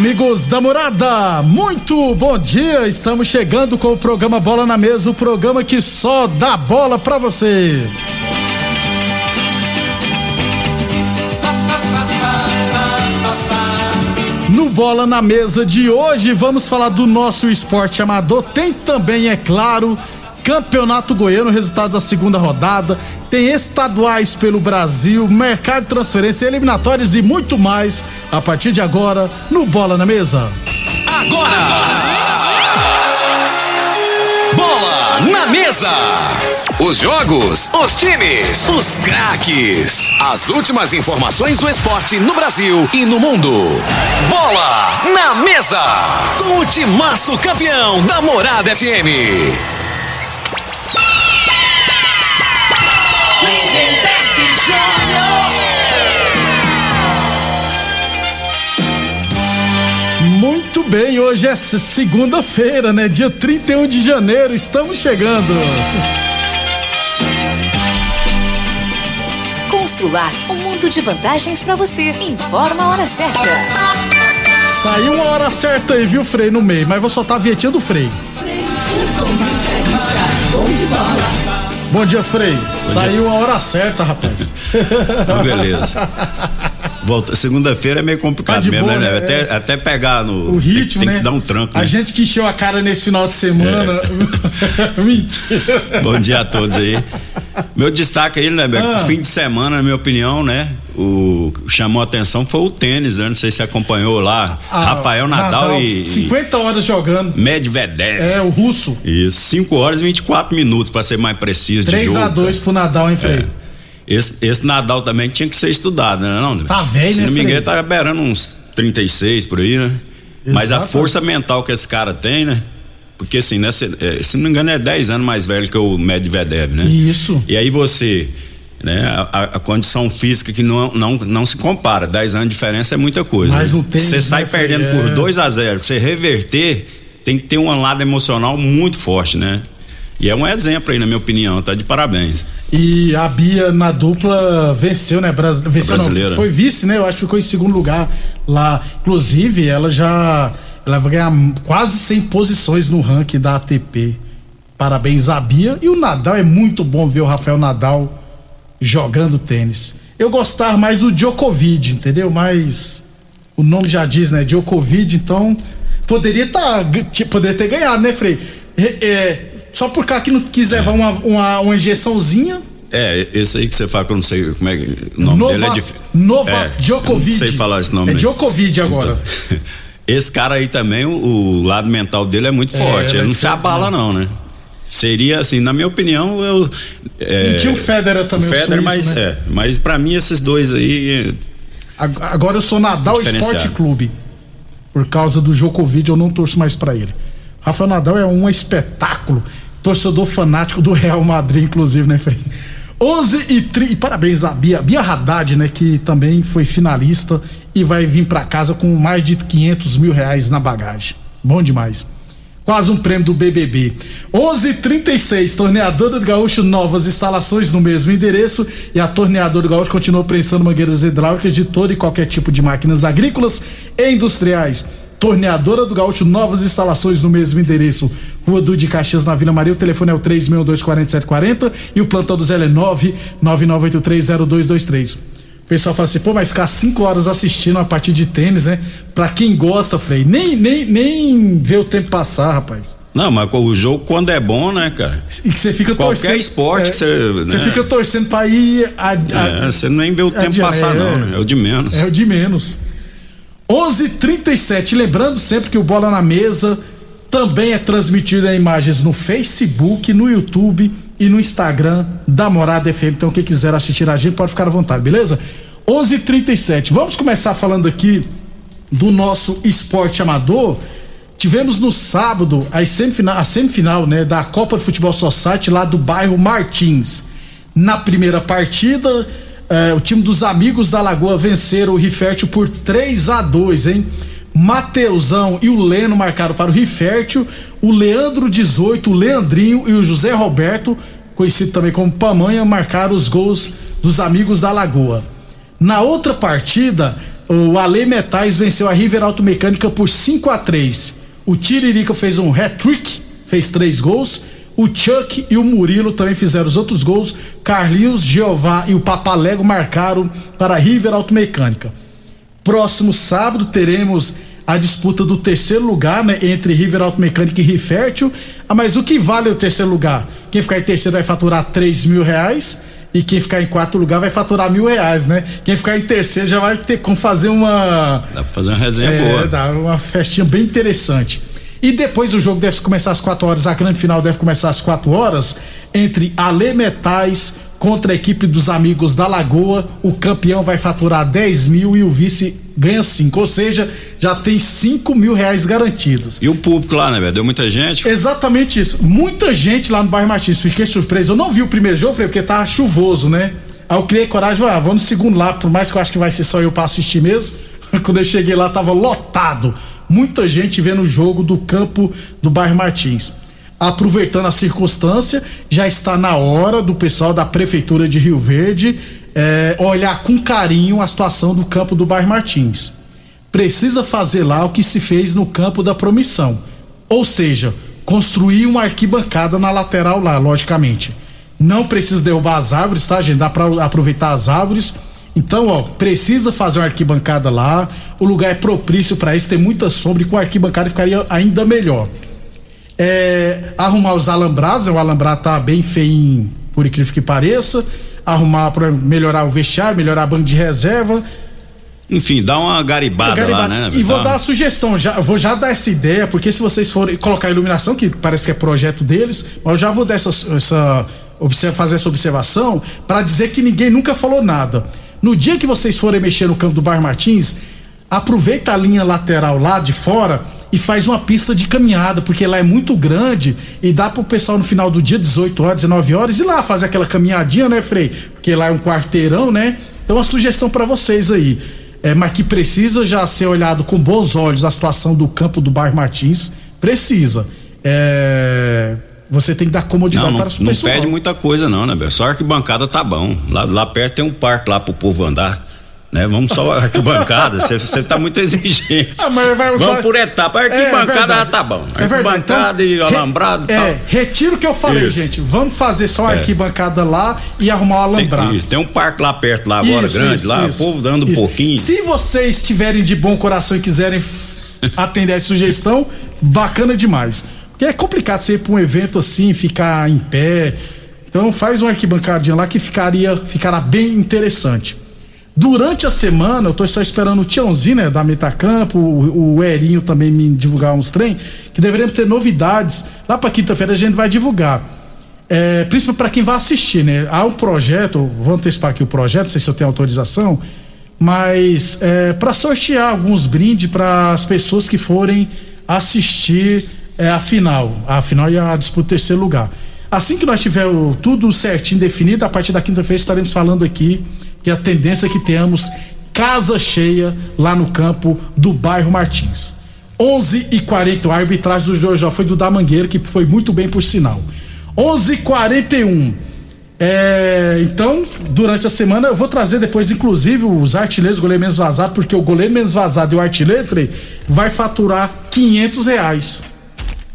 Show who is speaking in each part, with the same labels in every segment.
Speaker 1: Amigos da morada, muito bom dia. Estamos chegando com o programa Bola na Mesa o programa que só dá bola pra você. No Bola na Mesa de hoje, vamos falar do nosso esporte amador. Tem também, é claro, Campeonato Goiano, resultados da segunda rodada. Tem estaduais pelo Brasil, mercado de transferência, eliminatórias e muito mais a partir de agora no Bola na Mesa.
Speaker 2: Agora! Bola na mesa! Os jogos, os times, os craques. As últimas informações do esporte no Brasil e no mundo. Bola na mesa! Com o timaço campeão da Morada FM.
Speaker 1: Muito bem, hoje é se- segunda-feira, né? Dia 31 de janeiro, estamos chegando.
Speaker 3: Constrular um mundo de vantagens para você. Informa a hora certa.
Speaker 1: Saiu uma hora certa aí, viu, Frei, no meio, mas vou soltar a vietinha do Frei. Bom dia, Frei. Saiu a hora certa, rapaz.
Speaker 4: Então, beleza. Segunda-feira é meio complicado
Speaker 1: Tá de
Speaker 4: mesmo,
Speaker 1: boa,
Speaker 4: né?
Speaker 1: né?
Speaker 4: Até,
Speaker 1: É.
Speaker 4: até pegar no.
Speaker 1: O ritmo,
Speaker 4: tem, tem
Speaker 1: né?
Speaker 4: que dar um tranco.
Speaker 1: A
Speaker 4: né?
Speaker 1: gente que encheu a cara nesse final de semana.
Speaker 4: É.
Speaker 1: Mentira.
Speaker 4: Bom dia a todos aí. Meu destaque aí, né, Beco?
Speaker 1: Ah.
Speaker 4: Fim de semana, na minha opinião, né? O que chamou a atenção foi o tênis, né? Não sei se você acompanhou lá.
Speaker 1: Ah,
Speaker 4: Rafael Nadal, e.
Speaker 1: 50 horas jogando.
Speaker 4: Medvedev.
Speaker 1: É, o russo.
Speaker 4: Isso, 5 horas e 24 minutos, pra ser mais preciso de
Speaker 1: 3
Speaker 4: jogo.
Speaker 1: a 2 pro Nadal, hein, Frei?
Speaker 4: É. Esse, esse Nadal também tinha que ser estudado, né? Não,
Speaker 1: Tá velho,
Speaker 4: Se
Speaker 1: né,
Speaker 4: não me engano, tá beirando uns 36 por aí, né? Mas a
Speaker 1: Exato.
Speaker 4: força mental que esse cara tem, né? Porque assim, né, se, é, se não me engano, é 10 anos mais velho que o Medvedev, né?
Speaker 1: Isso.
Speaker 4: E aí você, né, a, a- condição física que não, não, não se compara, 10 anos de diferença é muita coisa.
Speaker 1: Mas
Speaker 4: né?
Speaker 1: tênis,
Speaker 4: Você sai
Speaker 1: né,
Speaker 4: perdendo
Speaker 1: é.
Speaker 4: por 2 a 0 você reverter, tem que ter um lado emocional muito forte, né? E é um exemplo aí, na minha opinião, tá de parabéns.
Speaker 1: E a Bia na dupla venceu, né? Bras... Venceu, não,
Speaker 4: Brasileira.
Speaker 1: foi vice, né? Eu acho que ficou em segundo lugar lá. Inclusive, ela já. Ela vai ganhar quase 100 posições no ranking da ATP. Parabéns à Bia. E o Nadal é muito bom ver o Rafael Nadal jogando tênis. Eu gostava mais do Djokovic, entendeu? Mas o nome já diz, né? Djokovic, então poderia tá, poderia ter ganhado, né, Frei? É, é, só por causa que não quis levar uma, uma, uma injeçãozinha.
Speaker 4: É, esse aí que você fala que eu não sei como é que o nome
Speaker 1: Nova,
Speaker 4: dele é difícil.
Speaker 1: Nova
Speaker 4: é,
Speaker 1: Djokovic.
Speaker 4: Eu não sei falar esse nome.
Speaker 1: É. Djokovic agora.
Speaker 4: Então, esse cara aí também, o, o lado mental dele é muito
Speaker 1: É,
Speaker 4: forte.
Speaker 1: ele
Speaker 4: não
Speaker 1: é
Speaker 4: se abala, não, né? Seria assim, na minha opinião, eu. É,
Speaker 1: E tinha o Federer também,
Speaker 4: o Federer, mas
Speaker 1: né?
Speaker 4: é. Mas pra mim, esses dois aí.
Speaker 1: Ag- Agora eu sou Nadal. Esporte Clube. Por causa do Djokovic, eu não torço mais pra ele. Rafael Nadal é um espetáculo. Torcedor fanático do Real Madrid, inclusive, né, Frei? 11 e 30. E parabéns à Bia, Bia Haddad, né, que também foi finalista e vai vir pra casa com mais de 500 mil reais na bagagem. Bom demais. Quase um prêmio do BBB. 11:36 Torneadora do Gaúcho, novas instalações no mesmo endereço. E a Torneadora do Gaúcho continua prensando mangueiras hidráulicas de todo e qualquer tipo de máquinas agrícolas e industriais. Torneadora do Gaúcho, novas instalações no mesmo endereço. Rua Dude Caxias, na Vila Maria. O telefone é o 3624740 e o plantão do Zé é 999830223. O pessoal fala assim, pô, vai ficar 5 horas assistindo a partida de tênis, né? Pra quem gosta, Frei, nem, nem, nem vê o tempo passar, rapaz.
Speaker 4: Não, mas o jogo quando é bom, né, cara?
Speaker 1: E que você fica
Speaker 4: Qualquer
Speaker 1: torcendo.
Speaker 4: esporte
Speaker 1: é,
Speaker 4: que você.
Speaker 1: Você
Speaker 4: né?
Speaker 1: fica torcendo pra ir. A, a-
Speaker 4: É, você nem vê o tempo passar,
Speaker 1: é.
Speaker 4: não, né? É o de menos.
Speaker 1: É o de menos. 11:37. Lembrando sempre que o Bola na Mesa também é transmitido em imagens no Facebook, no YouTube e no Instagram da Morada FM. Então, quem quiser assistir a gente pode ficar à vontade, beleza? 11:37. Vamos começar falando aqui do nosso esporte amador. Tivemos no sábado a semifinal, a semifinal né, da Copa de Futebol Society lá do bairro Martins. Na primeira partida, eh, o time dos amigos da Lagoa venceram o Rifértil por 3 a 2 hein? Mateusão e o Leno marcaram para o Rifértil, o Leandro 18, o Leandrinho e o José Roberto, conhecido também como Pamanha, marcaram os gols dos amigos da Lagoa. Na outra partida, o Ale Metais venceu a River Automecânica por 5 a 3 O Tiririca fez um hat-trick, fez três gols. O Chuck e o Murilo também fizeram os outros gols. Carlinhos, Jeová e o Papalego marcaram para a River Automecânica. Próximo sábado teremos a disputa do terceiro lugar, né? Entre River Automecânica e Rifértil. Ah, mas o que vale o terceiro lugar? Quem ficar em terceiro vai faturar 3 mil reais. E quem ficar em quarto lugar vai faturar mil reais, né? Quem ficar em terceiro já vai ter como fazer uma.
Speaker 4: Dá pra fazer uma resenha
Speaker 1: É,
Speaker 4: boa.
Speaker 1: dá uma festinha bem interessante. E depois o jogo deve começar às 4 horas, a grande final deve começar às 4 horas, entre Ale Metais contra a equipe dos amigos da Lagoa. O campeão vai faturar 10 mil e o vice ganha 5. Ou seja, já tem 5 mil reais garantidos.
Speaker 4: E o público lá, né, velho? Deu muita gente.
Speaker 1: Exatamente isso. Muita gente lá no bairro Martins. Fiquei surpreso. Eu não vi o primeiro jogo, Frei, porque tava chuvoso, né? Aí eu criei coragem, ah, vamos no segundo lá, por mais que eu acho que vai ser só eu pra assistir mesmo. Quando eu cheguei lá, tava lotado. Muita gente vendo o jogo do campo do bairro Martins. Aproveitando a circunstância, já está na hora do pessoal da Prefeitura de Rio Verde eh, olhar com carinho a situação do campo do bairro Martins precisa fazer lá o que se fez no campo da promissão. Ou seja, construir uma arquibancada na lateral lá, logicamente. Não precisa derrubar as árvores, tá, gente? Dá pra aproveitar as árvores. Então, ó, precisa fazer uma arquibancada lá. O lugar é propício para isso, tem muita sombra e com a arquibancada ficaria ainda melhor. É, arrumar os alambrados, o alambrado tá bem feio, por incrível que pareça. Arrumar para melhorar o vestiário, melhorar a banco de reserva.
Speaker 4: Enfim, dá uma garibada,
Speaker 1: Garibada.
Speaker 4: lá, né?
Speaker 1: E vou dar uma sugestão, já, vou já dar essa ideia, porque se vocês forem colocar a iluminação, que parece que é projeto deles, mas eu já vou dar essa, essa observa- fazer essa observação para dizer que ninguém nunca falou nada. No dia que vocês forem mexer no campo do bairro Martins, aproveita a linha lateral lá de fora e faz uma pista de caminhada, porque lá é muito grande e dá pro pessoal no final do dia, 18 horas, 19 horas, ir lá fazer aquela caminhadinha, né, Frei? Porque lá é um quarteirão, né? Então, uma sugestão para vocês aí. É, mas que precisa já ser olhado com bons olhos a situação do campo do bairro Martins. Precisa. É, você tem que dar comodidade
Speaker 4: Não, não,
Speaker 1: para o
Speaker 4: não
Speaker 1: pessoal.
Speaker 4: pede muita coisa, não, né, velho? Só arquibancada tá bom. Lá, lá perto tem um parque lá pro povo andar. Né? Vamos só arquibancada. Você- tá muito exigente.
Speaker 1: Ah, vai usar-
Speaker 4: Vamos por etapa.
Speaker 1: É,
Speaker 4: arquibancada já tá bom.
Speaker 1: É.
Speaker 4: Arquibancada e
Speaker 1: Então,
Speaker 4: alambrado
Speaker 1: re-
Speaker 4: e tal.
Speaker 1: É, retiro o que eu falei,
Speaker 4: Isso.
Speaker 1: gente. Vamos fazer só a
Speaker 4: É.
Speaker 1: arquibancada lá e arrumar o alambrado.
Speaker 4: Tem, isso, tem um parque lá perto, lá agora,
Speaker 1: Isso,
Speaker 4: grande, lá, o povo dando um pouquinho.
Speaker 1: Se vocês estiverem de bom coração e quiserem atender a sugestão, bacana demais. Porque é complicado você ir pra um evento assim, ficar em pé. Então faz uma arquibancadinha lá que ficaria, ficará bem interessante. Durante a semana, eu tô só esperando o Tiãozinho, né, da Metacampo, o, o Erinho também me divulgar uns trem, que deveríamos ter novidades. Lá pra quinta-feira a gente vai divulgar. É, principalmente para quem vai assistir, né? Há um projeto, vou antecipar aqui o projeto, não sei se eu tenho autorização, mas é, para sortear alguns brindes para as pessoas que forem assistir é, a final, a final e a disputa terceiro lugar. Assim que nós tiver o- tudo certinho definido, a partir da quinta-feira estaremos falando aqui que a tendência é que tenhamos casa cheia lá no campo do bairro Martins. 11 e 40 a arbitragem do Jorjó foi do da Mangueira, que foi muito bem por sinal. 11 e 41 é, então, durante a semana eu vou trazer depois, inclusive, os artilheiros, o goleiro menos vazado, porque o goleiro menos vazado e o artilheiro, Frei, vai faturar 500 reais.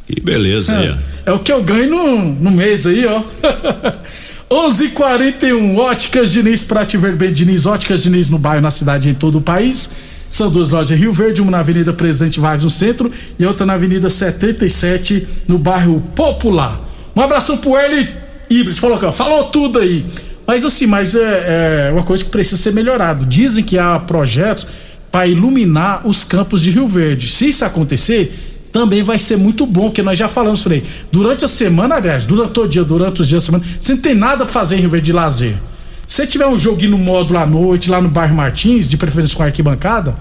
Speaker 4: Que beleza aí.
Speaker 1: É, é o que eu ganho no, no mês aí, ó. 11:41 Óticas Diniz pra te ver bem, Diniz. Óticas Diniz no bairro, na cidade, em todo o país. São duas lojas em Rio Verde, uma na Avenida Presidente Vargas no centro e outra na Avenida 77 no bairro Popular. Um abração pro Eli Híbrido, falou falou tudo aí. Mas assim, mas é, é uma coisa que precisa ser melhorado. Dizem que há projetos para iluminar os campos de Rio Verde. Se isso acontecer, também vai ser muito bom, porque nós já falamos, Frei. Durante a semana, aliás, durante o dia, durante os dias da semana, você não tem nada pra fazer em Rio Verde de lazer. Se tiver um joguinho no módulo à noite, lá no bairro Martins, de preferência com arquibancada,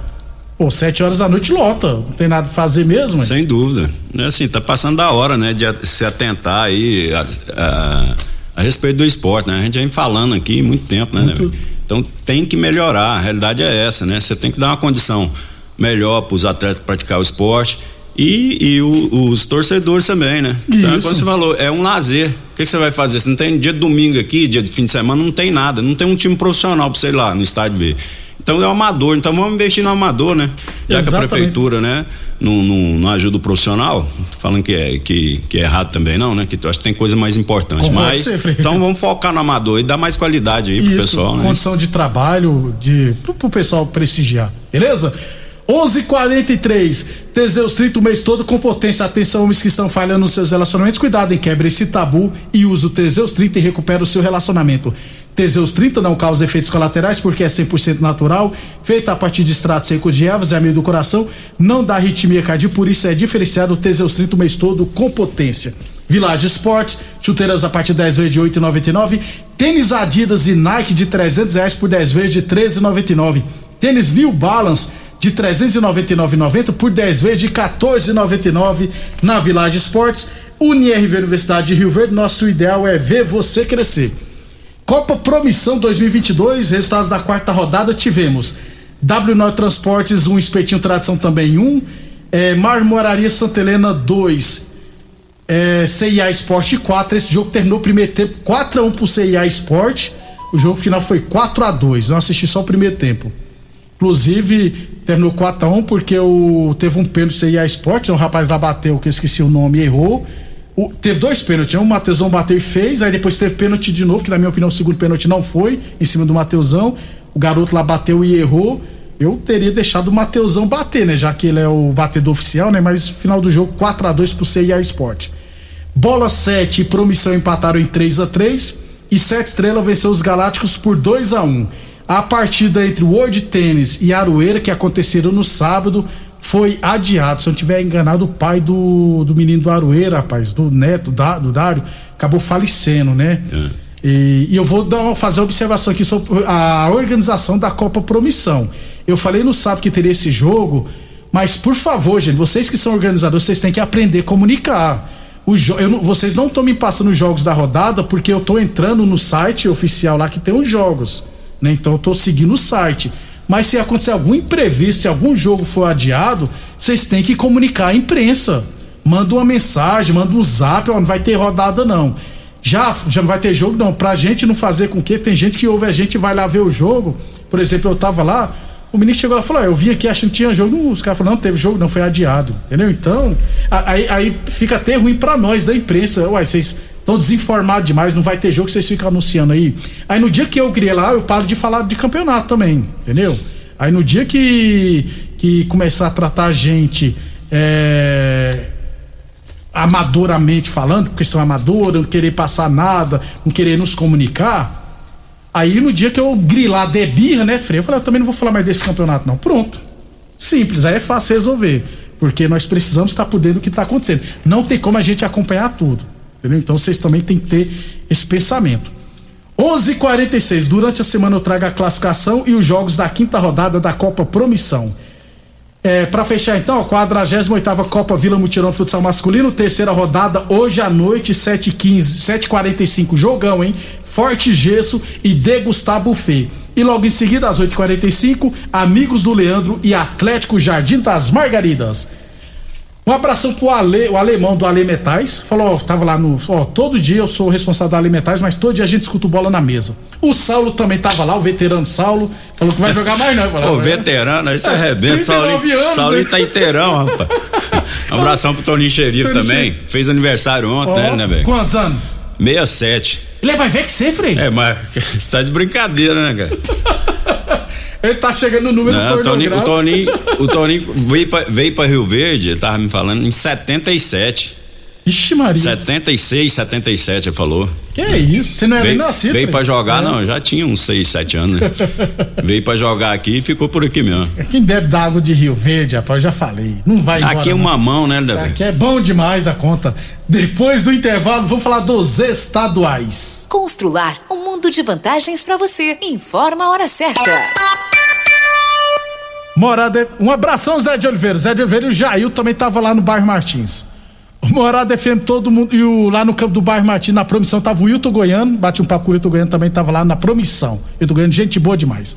Speaker 1: pô, sete horas da noite lota. Não tem nada pra fazer mesmo, hein?
Speaker 4: Sem dúvida. É assim, tá passando da hora, né, de a- se atentar aí a, a- a respeito do esporte, né? A gente vem falando aqui há muito tempo, né?
Speaker 1: Muito.
Speaker 4: né? Então tem que melhorar, a realidade é essa, né? Você tem que dar uma condição melhor para os atletas praticar o esporte e, e o- os torcedores também, né? Então, é
Speaker 1: Isso.
Speaker 4: como você falou, é um lazer. O que, que você vai fazer? Você não tem dia de domingo aqui, dia de fim de semana, não tem nada, não tem um time profissional pra você ir lá no estádio ver. Então é um amador, então vamos investir no amador, né? Já que a
Speaker 1: Exatamente.
Speaker 4: prefeitura, né, não, não, não ajuda o profissional, falando que é, que, que é errado também, não, né? Que eu acho que tem coisa mais importante. Mas, então vamos focar no amador e dar mais qualidade aí pro
Speaker 1: Isso,
Speaker 4: pessoal, né?
Speaker 1: condição de trabalho, de, pro, pro pessoal prestigiar, beleza? 11:43 Teseus 30 o mês todo com potência. Atenção, homens que estão falhando nos seus relacionamentos. Cuidado em quebra esse tabu e use o Teseus 30 e recupera o seu relacionamento. Teseus 30 não causa efeitos colaterais porque é 100% natural, feita a partir de extrato seco de ervas e amido do coração, não dá arritmia cardíaca, por isso é diferenciado o Teseus 30 o mês todo com potência. Village Sports, chuteiras a partir de 10 vezes de 8,99. Tênis Adidas e Nike de 300 reais por 10 vezes de 13,99. Tênis New Balance de 399,90 por 10 vezes de 14,99 na Village Sports. UniRV Universidade de Rio Verde, nosso ideal é ver você crescer. Copa Promissão 2022, resultados da quarta rodada tivemos W9 Transportes 1, um, Espetinho Tradição também 1, um, é, Marmoraria Santa Helena 2, é, CIA Esporte 4. Esse jogo terminou o primeiro tempo 4x1 pro CIA Esporte. O jogo final foi 4x2. Eu assisti só o primeiro tempo. Inclusive, terminou 4x1 porque o, teve um pênalti CIA Esporte. O rapaz lá bateu, que eu esqueci o nome, errou. O, teve dois pênaltis. Um o Mateusão bateu e fez. Aí depois teve pênalti de novo, que na minha opinião o segundo pênalti não foi, em cima do Mateusão. O garoto lá bateu e errou. Eu teria deixado o Mateusão bater, né? Já que ele é o batedor oficial, né? Mas final do jogo 4 a 2 pro CIA Sport. Bola 7 e Promissão empataram em 3 a 3 e 7 Estrela venceu os Galácticos por 2 a 1. A partida entre o World Tênis e Aroeira, que aconteceram no sábado, foi adiado. Se eu não tiver enganado, o pai do, do menino do Aroeira, rapaz, do neto, da, do Dário, acabou falecendo, né?
Speaker 4: É.
Speaker 1: E, e eu vou dar, fazer uma observação aqui sobre a organização da Copa Promissão. Eu falei no sábado que teria esse jogo, mas por favor, gente, vocês que são organizadores, vocês têm que aprender a comunicar. Jo- não- vocês não estão me passando os jogos da rodada porque eu estou entrando no site oficial lá que tem os jogos. Né? Então eu estou seguindo o site. Mas se acontecer algum imprevisto, se algum jogo for adiado, vocês têm que comunicar à imprensa. Manda uma mensagem, manda um zap, ó, não vai ter rodada não. Já, já não vai ter jogo não. Pra gente não fazer com que tem gente que ouve a gente vai lá ver o jogo. Por exemplo, eu tava lá, o ministro chegou lá e falou: "Ah, Eu vim aqui achando que tinha jogo. Os caras falaram: Não, teve jogo, não, foi adiado. Entendeu? Então, aí, aí fica até ruim pra nós da imprensa. Uai, vocês estão desinformados demais, não vai ter jogo, vocês ficam anunciando aí. Aí no dia que eu criei lá, eu paro de falar de campeonato também, entendeu? Aí no dia que, que começar a tratar a gente. É, amadoramente falando, questão amadora, não querer passar nada, não querer nos comunicar. Aí no dia que eu grilar de birra, né, Frei? Eu falei, eu também não vou falar mais desse campeonato, não. Pronto. Simples, aí é fácil resolver. Porque nós precisamos estar por dentro do que está acontecendo. Não tem como a gente acompanhar tudo. Entendeu? Então vocês também têm que ter esse pensamento. 11:46 h 46 Durante a semana eu trago a classificação e os jogos da quinta rodada da Copa Promissão. É, para fechar então, a 48 Copa Vila Mutirão Futsal Masculino, terceira rodada, hoje à noite, 7h15, 7h45, jogão, hein? Forte Gesso e Degustar Buffet. E logo em seguida, às 8h45, Amigos do Leandro e Atlético Jardim das Margaridas. Um abração pro Ale, o alemão do Ale Metais. Falou, ó, tava lá no. Ó, todo dia eu sou o responsável do Ale Metais, mas todo dia a gente escuta bola na mesa. O Saulo também tava lá, o veterano Saulo. Falou que vai jogar mais, não. Falou,
Speaker 4: Ô, veterano, você arrebenta.
Speaker 1: 39
Speaker 4: Saulinho,
Speaker 1: anos,
Speaker 4: Saulinho
Speaker 1: hein?
Speaker 4: tá inteirão, rapaz. Um abração pro Toninho Xerife também.
Speaker 1: Xerife.
Speaker 4: Fez aniversário ontem,
Speaker 1: Ó,
Speaker 4: né, né, velho?
Speaker 1: Quantos anos?
Speaker 4: 67.
Speaker 1: Ele vai ver que você, Frei.
Speaker 4: É, mas você tá de brincadeira, né, cara?
Speaker 1: Ele tá chegando no número
Speaker 4: Não, o Toninho, o. Toninho, o Toninho veio, pra, veio pra Rio Verde, ele tava me falando, em 77.
Speaker 1: Ixi, Maria.
Speaker 4: 76, 77, ele falou.
Speaker 1: Que é isso? Você não é nem
Speaker 4: Veio,
Speaker 1: nascido.
Speaker 4: veio pra jogar,
Speaker 1: É.
Speaker 4: não, já tinha uns 6, 7 anos, né? veio pra jogar aqui e ficou por aqui mesmo.
Speaker 1: Quem bebe da água de Rio Verde, rapaz, eu já falei. Não vai embora.
Speaker 4: Aqui é
Speaker 1: não.
Speaker 4: uma mão, né, Davi?
Speaker 1: Aqui é bom demais a conta. Depois do intervalo, vamos falar dos estaduais.
Speaker 3: Constrular um mundo de vantagens para você. Informa a hora certa.
Speaker 1: Morada, um abração, Zé de Oliveira. Zé de Oliveira e o Jair também tava lá no bairro Martins. O Morada FM, todo mundo. E o, lá no campo do bairro Martins, na promissão, tava o Wilton Goiano. Bate um papo com o Wilton Goiano também, tava lá na promissão. Wilton Goiano, gente boa demais.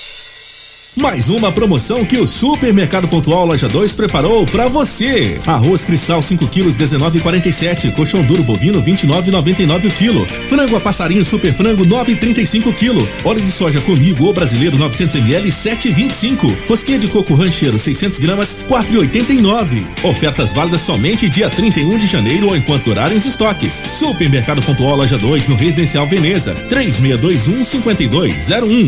Speaker 5: Mais uma promoção que o Supermercado Pontual Loja 2 preparou pra você. Arroz cristal 5 quilos 19,47, colchão duro bovino 29,99 o quilo, frango a passarinho super frango 9,35 quilo, óleo de soja comigo ou brasileiro 900 ml 7,25, rosquinha de coco rancheiro 600 gramas 4,89. Ofertas válidas somente dia 31 de janeiro ou enquanto durarem os estoques. Supermercado Pontual Loja 2 no Residencial Veneza 3621 5201.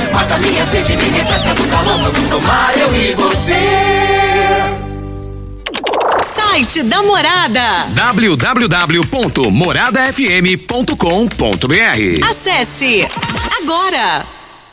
Speaker 6: Mata minha sede, me refresca do calor. Vamos tomar eu e você.
Speaker 7: Site da Morada.
Speaker 8: www.moradafm.com.br
Speaker 7: Acesse agora.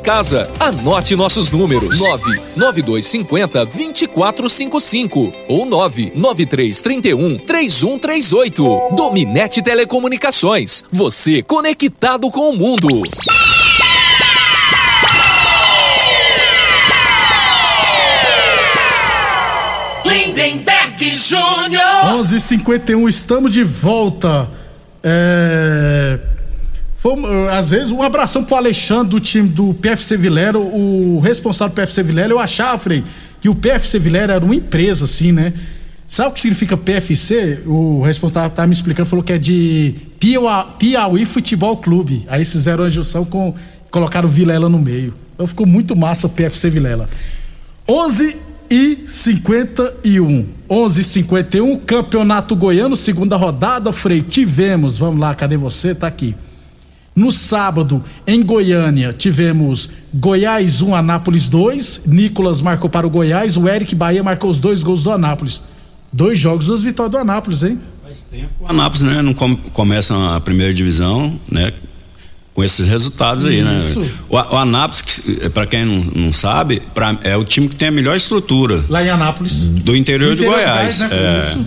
Speaker 9: casa. Anote nossos números: 99250 2455 ou 99331 3138. Dominete Telecomunicações. Você conectado com o mundo.
Speaker 6: Lindenberg Júnior.
Speaker 1: 11:51 estamos de volta. É... Foi, uh, às vezes, um abração pro Alexandre do time do PFC Vilera, o responsável do PFC Vilera. Eu achava, Frei, que o PFC Vilera era uma empresa, assim, né? Sabe o que significa PFC? O responsável tava me explicando, falou que é de Piauí, Futebol Clube. Aí fizeram a junção com. colocaram o Vilela no meio. Então ficou muito massa o PFC Vilela. 11 e 51. 11 e 51, Campeonato Goiano, segunda rodada. Frei, tivemos. Vamos lá, cadê você? Tá aqui. No sábado, em Goiânia, tivemos Goiás 1, Anápolis 2. Nicolas marcou para o Goiás. O Eric Bahia marcou os dois gols do Anápolis. Dois jogos, duas vitórias do Anápolis, hein?
Speaker 4: Faz tempo. O Anápolis, né? Não com, começa a primeira divisão, né? Com esses resultados aí,
Speaker 1: Isso.
Speaker 4: né? O, o Anápolis, para quem não, não sabe, pra, é o time que tem a melhor estrutura
Speaker 1: Lá em Anápolis.
Speaker 4: do interior,
Speaker 1: Do
Speaker 4: de
Speaker 1: interior de
Speaker 4: Goiás.
Speaker 1: Goiás, né?
Speaker 4: É.
Speaker 1: isso.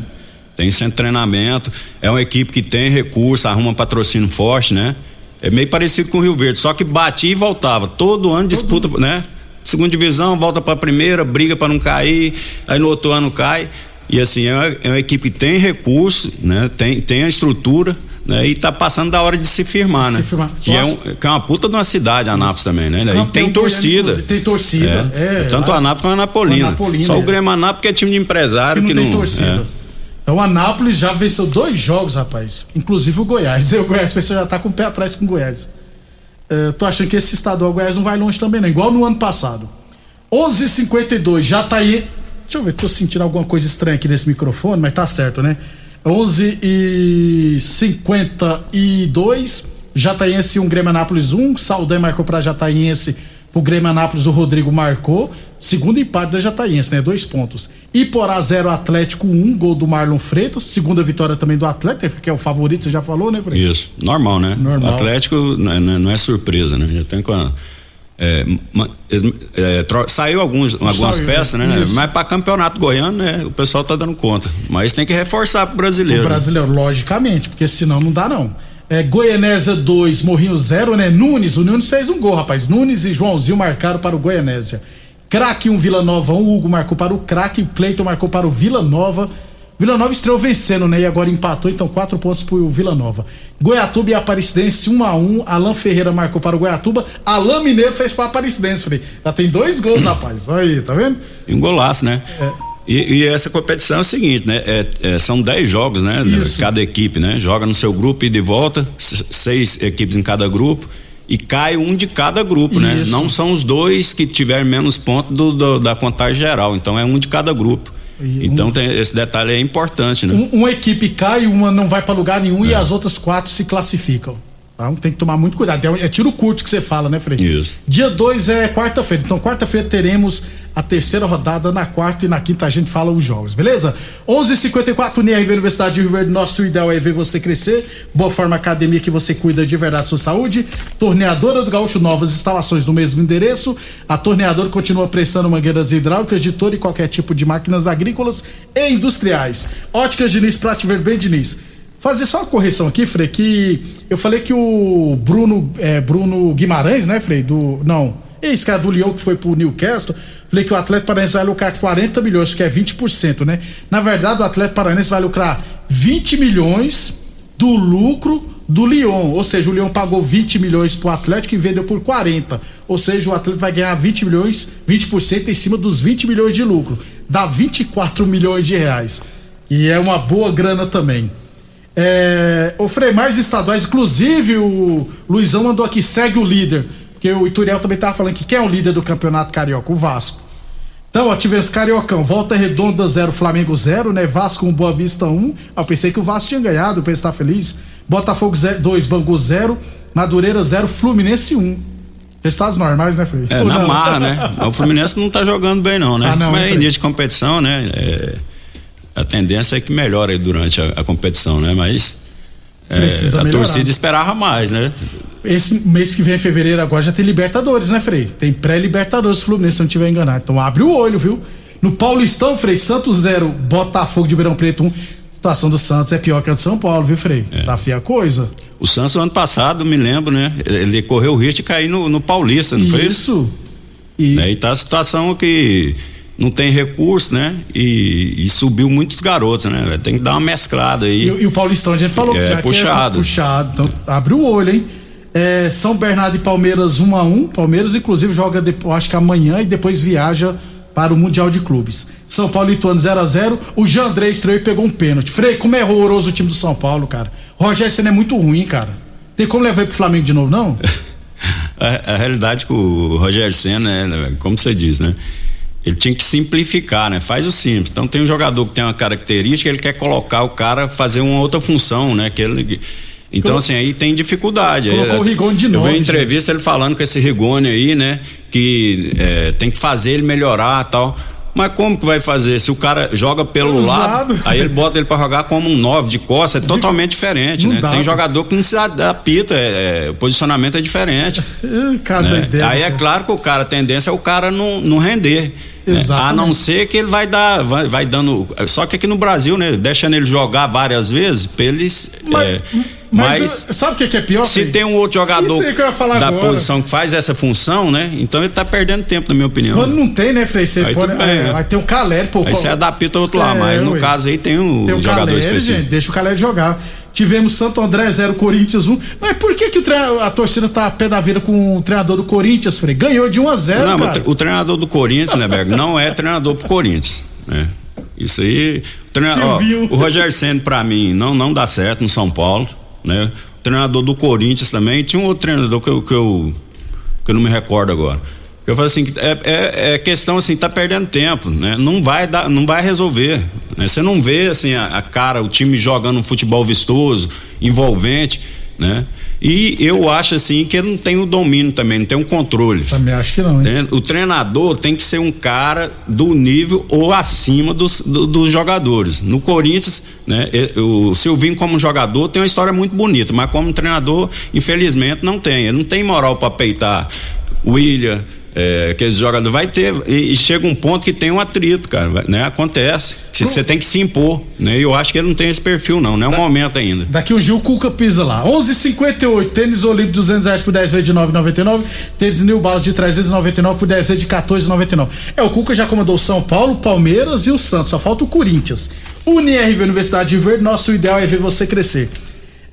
Speaker 4: Tem centro de treinamento, é uma equipe que tem recurso, arruma patrocínio forte, né? É meio parecido com o Rio Verde, só que batia e voltava. Todo ano disputa, né? Segunda divisão, volta pra primeira, briga pra não cair, aí no outro ano cai. E assim, é uma, é uma equipe que tem recurso, né? Tem, tem a estrutura, né? E tá passando da hora de se firmar,
Speaker 1: Se
Speaker 4: né?
Speaker 1: firmar.
Speaker 4: Que é, um, que é uma puta de uma cidade, Anápolis também, né? E tem torcida.
Speaker 1: tem torcida, é,
Speaker 4: Tanto
Speaker 1: lá-
Speaker 4: o Anápolis quanto a Anapolina.
Speaker 1: Anapolina,
Speaker 4: Só
Speaker 1: é.
Speaker 4: o Grêmio Anápolis que é time de empresário
Speaker 1: que
Speaker 4: que
Speaker 1: não
Speaker 4: não.
Speaker 1: tem torcida. Então o Anápolis já venceu dois jogos, rapaz. Inclusive o Goiás. E o Goiás, a pessoa já tá com o pé atrás com o Goiás. É, tô achando que esse estadual Goiás não vai longe também, não. Igual no ano passado. 11:52 já tá aí. Deixa eu ver, tô sentindo alguma coisa estranha aqui nesse microfone, mas tá certo, né? 11 e 52 Jataiense 1, Grêmio Anápolis 1. Saldanha marcou pra Jataiense. Pro Grêmio Anápolis, o Rodrigo marcou. Segundo empate da Jataiense, né? Dois pontos. Iporá 0, Atlético 1, gol do Marlon Freitas. Segunda vitória também do Atlético, que é o favorito, você já falou, né, Freitas?
Speaker 4: Isso, normal, né?
Speaker 1: Normal.
Speaker 4: O Atlético não, não- não é surpresa, né? Já tem com a, é, é, saiu alguns, algumas
Speaker 1: Saiu,
Speaker 4: peças,
Speaker 1: né?
Speaker 4: né? Mas para campeonato goiano, né? O pessoal tá dando conta. Mas tem que reforçar pro brasileiro.
Speaker 1: O brasileiro, logicamente, porque senão não dá, não. É, Goianésia 2, Morrinho 0, né? Nunes, o Nunes fez um gol, rapaz. Nunes e Joãozinho marcaram para o Goianésia. Craque 1, Vila Nova 1, o Hugo marcou para o Craque, o Cleiton marcou para o Vila Nova. Vila Nova estreou vencendo, né? E agora empatou, então quatro pontos pro Vila Nova. Goiatuba e Aparecidense 1 a 1 Alan Ferreira marcou para o Goiatuba. Alan Mineiro fez para Aparecidense, falei. Já tem dois gols, rapaz. Olha aí, tá vendo?
Speaker 4: E um golaço, né?
Speaker 1: É.
Speaker 4: E, e essa competição é o seguinte, né? É- é, são 10 jogos, né?
Speaker 1: Isso.
Speaker 4: Cada equipe, né? Joga no seu grupo e de volta, seis equipes em cada grupo. E cai um de cada grupo, né?
Speaker 1: Isso.
Speaker 4: Não são os dois que tiverem menos pontos do- do- da contagem geral. Então é um de cada grupo.
Speaker 1: E
Speaker 4: então
Speaker 1: um-
Speaker 4: tem, esse detalhe é importante, né?
Speaker 1: Um- uma equipe cai, uma não vai pra lugar nenhum
Speaker 4: É.
Speaker 1: e as outras quatro se classificam. Então tem que tomar muito cuidado. É, é tiro curto que você fala, né, Frei?
Speaker 4: Isso.
Speaker 1: Dia 2 é quarta-feira. Então, quarta-feira teremos a terceira rodada. Na quarta e na quinta a gente fala os jogos, beleza? 11:54 NRV Universidade de Rio Verde. Nosso ideal é ver você crescer. Boa Forma Academia que você cuida de verdade da sua saúde. Torneadora do Gaúcho, novas instalações no mesmo endereço. A torneadora continua prestando mangueiras hidráulicas de todo e qualquer tipo de máquinas agrícolas e industriais. Óticas Diniz, Prate Verben Diniz. Fazer só uma correção aqui, Frei, que eu falei que o Bruno, é, Bruno Guimarães, né, Frei, do, não, esse cara do Lyon que foi pro Newcastle, falei que o Atlético Paranaense vai lucrar 40 milhões, que é 20%, né? Na verdade, o Atlético Paranaense vai lucrar 20 milhões do lucro do Lyon, ou seja, o Lyon pagou 20 milhões pro Atlético e vendeu por 40. Ou seja, o Atlético vai ganhar 20 milhões, 20% em cima dos 20 milhões de lucro. Dá 24 milhões de reais. E é uma boa grana também. É, o mais estaduais, inclusive o Luizão mandou aqui, segue o líder. Porque o Ituriel também tava falando que quem é o líder do campeonato carioca? O Vasco. Então, ó, tivemos Cariocão, Volta Redonda 0, Flamengo 0, né? Vasco 1, Boa Vista 1. Ah, eu pensei que o Vasco tinha ganhado, o penso tá feliz. Botafogo 2, Bangu 0, Madureira 0, Fluminense 1. Resultados normais, né, Frei?
Speaker 4: É,
Speaker 1: Ou
Speaker 4: na
Speaker 1: não?
Speaker 4: marra, né? O Fluminense não tá jogando bem, não, né?
Speaker 1: Ah, não,
Speaker 4: Mas é início de competição, né? É, a tendência é que melhore durante a, a competição, né? Mas é, a
Speaker 1: melhorar.
Speaker 4: torcida esperava mais, né?
Speaker 1: Esse mês que vem, fevereiro, agora já tem Libertadores, né, Frei? Tem pré-Libertadores Fluminense, se não estiver enganado. Então abre o olho, viu? No Paulistão, Frei, Santos 0, Botafogo de Ribeirão Preto 1. situação do Santos é pior que a do São Paulo, viu, Frei? Tá feia a coisa.
Speaker 4: O Santos, ano passado, me lembro, né? Ele correu o risco de cair no, no Paulista, não foi isso?
Speaker 1: Isso.
Speaker 4: E... Né? e tá a situação que não tem recurso, né? E, e subiu muitos garotos, né? Tem que dar uma mesclada aí.
Speaker 1: E, e o Paulistão, a gente falou
Speaker 4: É,
Speaker 1: que já
Speaker 4: puxado.
Speaker 1: que é puxado. Então abre o olho, hein? É, São Bernardo e Palmeiras 1 a 1 Palmeiras, inclusive, joga depois, acho que amanhã e depois viaja para o Mundial de Clubes. São Paulo e Ituano 0 a 0 O Jean André estreou e pegou um pênalti. Frei, como é horroroso o time do São Paulo, cara. Rogério Senna é muito ruim, cara. Tem como levar ele pro Flamengo de novo, não?
Speaker 4: a, a realidade com o Rogério Senna é, né, como você diz, né? Ele tinha que simplificar, né? Faz o simples. Então tem um jogador que tem uma característica, ele quer colocar o cara fazer uma outra função, né? Que ele então, assim, aí tem dificuldade.
Speaker 1: Colocou o Rigoni de novo.
Speaker 4: Eu vi entrevista ele falando com esse Rigoni aí, né? Que é, tem que fazer ele melhorar tal. Mas como que vai fazer? Se o cara joga pelo lado, aí ele bota ele para jogar como um 9 de costa, é de... totalmente diferente, não né? Dá, Tem jogador que não se adapta, é, é, o posicionamento é diferente.
Speaker 1: Cada
Speaker 4: né?
Speaker 1: ideia.
Speaker 4: Aí é claro que o cara, a tendência é o cara não, não render. Né? A não ser que ele vai dar, vai, vai, dando. Só que aqui no Brasil, né? Deixando ele jogar várias vezes, pra eles.
Speaker 1: Mas,
Speaker 4: é,
Speaker 1: mas, mas sabe o que, é pior?
Speaker 4: Se tem um outro jogador da agora. posição que faz essa função, né? Então ele tá perdendo tempo, na minha opinião.
Speaker 1: Quando não tem, né, Frei? Você
Speaker 4: aí
Speaker 1: pode,
Speaker 4: bem,
Speaker 1: é, Vai ter o Caleri, pô.
Speaker 4: Aí você adapta outro é, lá, mas no ué. caso aí tem um tem o jogador Caleri, específico. Gente,
Speaker 1: deixa o Caleri jogar. Tivemos Santo André 0, Corinthians 1. Mas por que, que a torcida tá a pé da vida com o treinador do Corinthians, Frei? Ganhou de 1 a 0 Não, cara.
Speaker 4: o treinador do Corinthians, né, Berg, não é treinador pro Corinthians. Né? Isso aí. O, ó, o Roger Senna, pra mim, não, não dá certo no São Paulo, né? O treinador do Corinthians também. Tinha um outro treinador que eu, que eu, que eu não me recordo agora. Eu falo assim, é, é, é, questão assim, tá perdendo tempo, né? Não vai dar, não vai resolver. Né? Você não vê assim a, a, cara, o time jogando um futebol vistoso, envolvente, né? E eu acho assim que ele não tem o domínio também, não tem um controle.
Speaker 1: Também acho que não. Hein?
Speaker 4: O treinador tem que ser um cara do nível ou acima dos, do, dos jogadores. No Corinthians, né? O Silvinho como jogador tem uma história muito bonita, mas como treinador, infelizmente não tem. Ele não tem moral para peitar William é, aqueles jogadores vai ter e, e, chega um ponto que tem um atrito, cara, né? Acontece. Você tem que se impor, né? Eu acho que ele não tem esse perfil não, não é o da, momento ainda.
Speaker 1: Daqui o Gil Cuca pisa lá. 11:58 tênis Olímpico 200 reais por 10 vezes de 9,99, tênis New Balance de 399 por 10 vezes de 14,99. É o Cuca já comandou São Paulo, Palmeiras e o Santos, só falta o Corinthians. UniRV Universidade de Verde, nosso ideal é ver você crescer.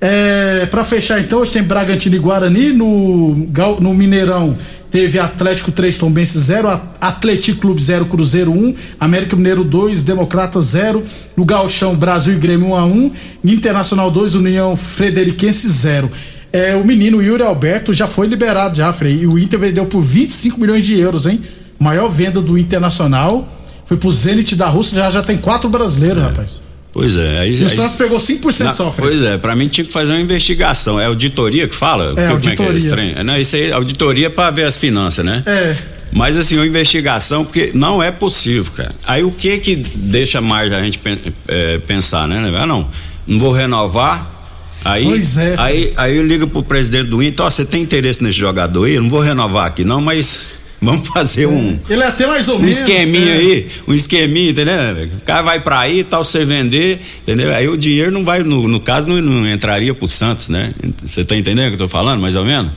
Speaker 1: É, para fechar então, hoje tem Bragantino e Guarani no, no Mineirão teve Atlético 3, Tombense 0, Atlético Clube 0, Cruzeiro 1, América Mineiro 2, Democrata 0, no Galchão Brasil e Grêmio 1 a 1, Internacional 2, União Frederiquense 0. É, o menino Yuri Alberto já foi liberado já, Frei, e o Inter vendeu por 25 milhões de euros, hein? Maior venda do Internacional. Foi pro Zenit da Rússia, já, já tem quatro brasileiros, é. rapaz.
Speaker 4: Pois é. Aí,
Speaker 1: e o Santos pegou 5% na, só,
Speaker 4: Pois é, pra mim tinha que fazer uma investigação. É auditoria que fala?
Speaker 1: É, auditoria. Como é que é
Speaker 4: esse Não, isso aí, auditoria pra ver as finanças, né?
Speaker 1: É.
Speaker 4: Mas assim, uma investigação, porque não é possível, cara. Aí o que que deixa mais a gente é, pensar, né? Ah, não, não vou renovar. Aí,
Speaker 1: pois é.
Speaker 4: Aí, aí eu ligo pro presidente do Inter, ó, você tem interesse nesse jogador aí? Eu não vou renovar aqui, não, mas Vamos fazer um.
Speaker 1: Ele é até mais ou
Speaker 4: um
Speaker 1: menos.
Speaker 4: Um esqueminha é. aí, um esqueminha, entendeu? O cara vai pra aí tal, você vender, entendeu? Aí o dinheiro não vai, no, no caso, não, não entraria pro Santos, né? Você tá entendendo o que eu tô falando, mais ou menos?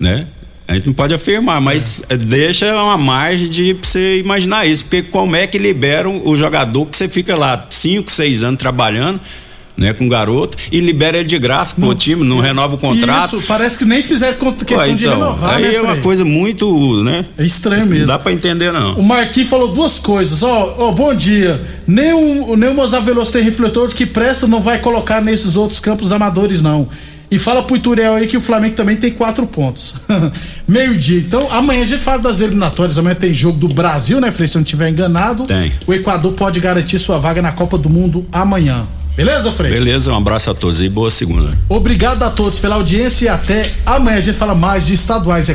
Speaker 4: Né? A gente não pode afirmar, mas é. deixa uma margem de pra você imaginar isso, porque como é que liberam o jogador que você fica lá cinco, seis anos trabalhando, né, com o garoto e libera ele de graça pro time, não renova o contrato.
Speaker 1: Isso, parece que nem fizeram questão Pô, então, de renovar,
Speaker 4: aí
Speaker 1: né,
Speaker 4: é uma coisa muito, né?
Speaker 1: É estranho mesmo.
Speaker 4: Não dá para entender não.
Speaker 1: O Marquinhos falou duas coisas, ó, oh, oh, bom dia. Nem o, nem o Mozart Veloso tem refletor que presta, não vai colocar nesses outros campos amadores não. E fala pro Ituriel aí que o Flamengo também tem quatro pontos. Meio-dia. Então, amanhã a gente fala das eliminatórias. Amanhã tem jogo do Brasil, né, Frei? Se eu não estiver enganado.
Speaker 4: Tem.
Speaker 1: O Equador pode garantir sua vaga na Copa do Mundo amanhã. Beleza, Frei?
Speaker 4: Beleza, um abraço a todos e boa segunda.
Speaker 1: Obrigado a todos pela audiência e até amanhã a gente fala mais de estaduais, é claro.